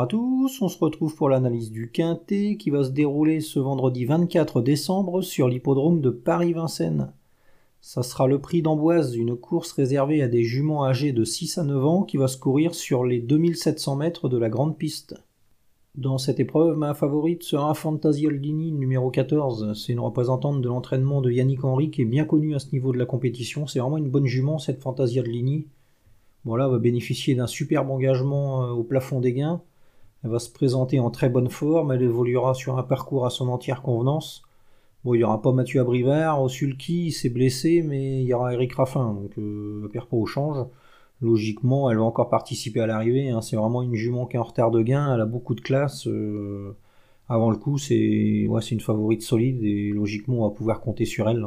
À tous, on se retrouve pour l'analyse du Quintet qui va se dérouler ce vendredi 24 décembre sur l'hippodrome de Paris-Vincennes. Ça sera le prix d'Amboise, une course réservée à des juments âgés de 6 à 9 ans qui va se courir sur les 2700 mètres de la grande piste. Dans cette épreuve, ma favorite sera Fantasy Aldini numéro 14. C'est une représentante de l'entraînement de Yannick Henry qui est bien connue à ce niveau de la compétition. C'est vraiment une bonne jument cette Fantasy. Voilà, va bénéficier d'un superbe engagement euh, au plafond des gains. Elle va se présenter en très bonne forme, elle évoluera sur un parcours à son entière convenance. Bon, il n'y aura pas Mathieu Abrivard, au Sulky, il s'est blessé, mais il y aura Eric Raffin, donc euh, elle au change. Logiquement, elle va encore participer à l'arrivée. Hein. C'est vraiment une jument qui est en retard de gain, elle a beaucoup de classe. Euh, avant le coup, c'est ouais, une favorite solide et logiquement, on va pouvoir compter sur elle.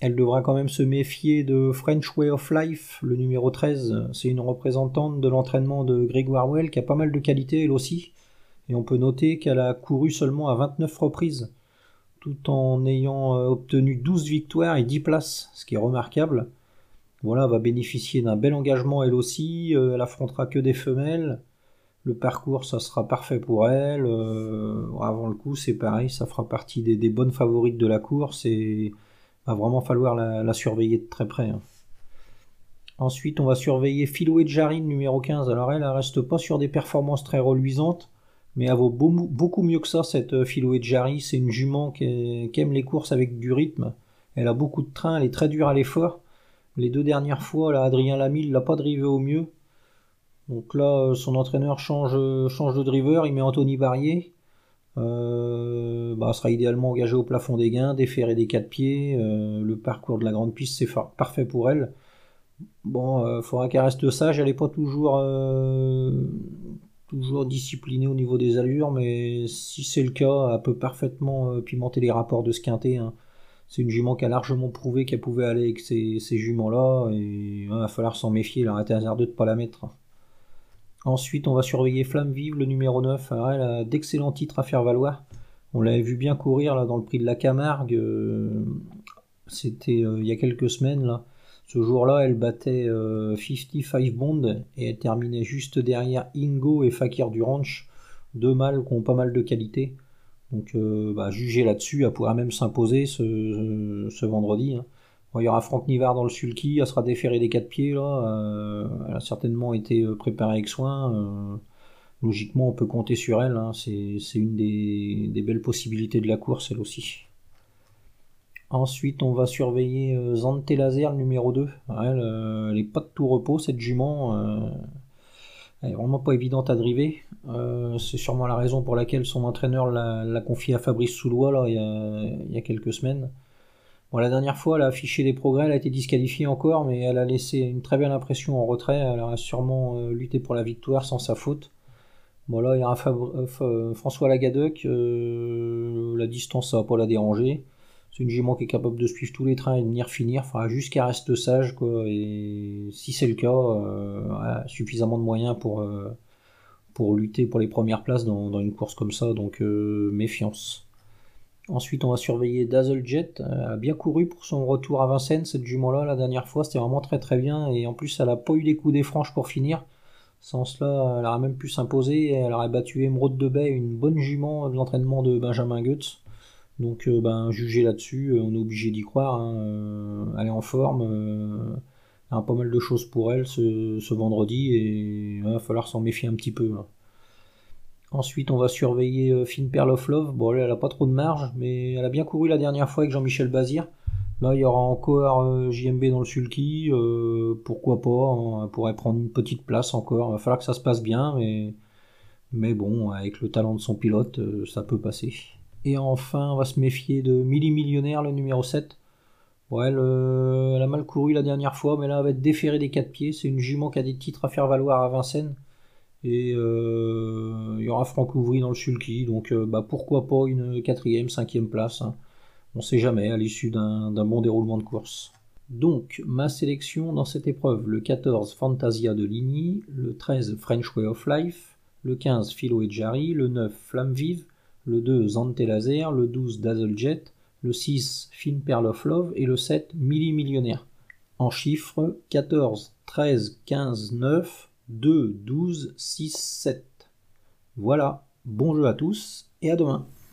Elle devra quand même se méfier de French Way of Life, le numéro 13. C'est une représentante de l'entraînement de Grégoire Well qui a pas mal de qualité elle aussi. Et on peut noter qu'elle a couru seulement à 29 reprises, tout en ayant euh, obtenu 12 victoires et 10 places, ce qui est remarquable. Voilà, elle va bénéficier d'un bel engagement elle aussi. Euh, elle affrontera que des femelles. Le parcours, ça sera parfait pour elle. Euh, avant le coup, c'est pareil, ça fera partie des, des bonnes favorites de la course et va vraiment falloir la, surveiller de très près. Hein. Ensuite, on va surveiller Philo et Jarine numéro 15. Alors elle, elle reste pas sur des performances très reluisantes, mais elle vaut beaucoup mieux que ça, cette euh, Philo et. C'est une jument qui, aime les courses avec du rythme. Elle a beaucoup de train, elle est très dure à l'effort. Les deux dernières fois, là, Adrien Lamille l'a pas drivé au mieux. Donc là, euh, son entraîneur change, change de driver, il met Anthony Barrier. Euh, bah, sera idéalement engagé au plafond des gains, déféré des quatre pieds. Euh, le parcours de la grande piste, c'est parfait pour elle. Bon, il euh, faudra qu'elle reste sage. Elle n'est pas toujours, toujours disciplinée au niveau des allures, mais si c'est le cas, elle peut parfaitement pimenter les rapports de ce quintet. Hein. C'est une jument qui a largement prouvé qu'elle pouvait aller avec ces, juments-là, et il va falloir s'en méfier. Il aurait été de ne pas la mettre. Ensuite, on va surveiller Flamme Vive, le numéro 9. elle a d'excellents titres à faire valoir. On l'avait vu bien courir dans le prix de la Camargue. Euh, c'était euh, il y a quelques semaines. Là. Ce jour-là, elle battait 55 euh, Bond et elle terminait juste derrière Ingo et Fakir du Ranch. Deux mâles qui ont pas mal de qualité. Donc, bah, juger là-dessus, elle pourra même s'imposer ce, vendredi. Hein il y aura Franck Nivard dans le sulky, elle sera déférée des quatre pieds. Euh, elle a certainement été euh, préparée avec soin. Euh, logiquement, on peut compter sur elle. Hein. C'est une des, belles possibilités de la course, elle aussi. Ensuite, on va surveiller Zante Laser, numéro 2. Elle, n'est pas de tout repos, cette jument. elle est vraiment pas évidente à driver. C'est sûrement la raison pour laquelle son entraîneur l'a confié à Fabrice Soulois il y a quelques semaines. Bon, la dernière fois, elle a affiché des progrès, elle a été disqualifiée encore, mais elle a laissé une très belle impression en retrait. Elle a sûrement euh, lutté pour la victoire sans sa faute. Bon, là, il y a euh, euh, François Lagadec. la distance, ça va pas la déranger. C'est une jument qui est capable de suivre tous les trains et de venir finir. Enfin, juste qu'elle reste sage, quoi. Et si c'est le cas, a suffisamment de moyens pour, lutter pour les premières places dans une course comme ça. Donc, méfiance. Ensuite, on va surveiller Dazzlejet. Elle a bien couru pour son retour à Vincennes, cette jument-là. La dernière fois, c'était vraiment très très bien. Et en plus, elle n'a pas eu des coups des franches pour finir. Sans cela, elle aurait même pu s'imposer. Elle aurait battu Emeraude de Bay, une bonne jument de l'entraînement de Benjamin Goetz. Donc, euh, ben, juger là-dessus, euh, on est obligé d'y croire. Hein. Euh, elle est en forme. il y a pas mal de choses pour elle ce, vendredi. Et il va falloir s'en méfier un petit peu. Hein. Ensuite, on va surveiller euh, Finn Pearl of Love. Bon, elle, elle a pas trop de marge, mais elle a bien couru la dernière fois avec Jean-Michel Bazir. Là, il y aura encore euh, JMB dans le sulky. Euh, pourquoi pas hein, Elle pourrait prendre une petite place encore. Il va falloir que ça se passe bien, mais, bon, avec le talent de son pilote, ça peut passer. Et enfin, on va se méfier de Milli Millionnaire, le numéro 7. Bon, elle, elle, a mal couru la dernière fois, mais là, elle va être déférée des quatre pieds. C'est une jument qui a des titres à faire valoir à Vincennes. Et euh, il y aura Franck Ouvry dans le sulky, donc euh, bah, pourquoi pas une quatrième, cinquième place. Hein. On sait jamais à l'issue d'un bon déroulement de course. Donc, ma sélection dans cette épreuve, le 14 Fantasia de Ligny, le 13 French Way of Life, le 15 Philo et Jarry, le 9 Flamme Vive, le 2 Zante Laser, le 12 Dazzlejet, le 6 Fin Pearl of Love et le 7 Milli Millionnaire. En chiffres 14, 13, 15, 9, 2, 12, 6, 7. Voilà, bon jeu à tous et à demain.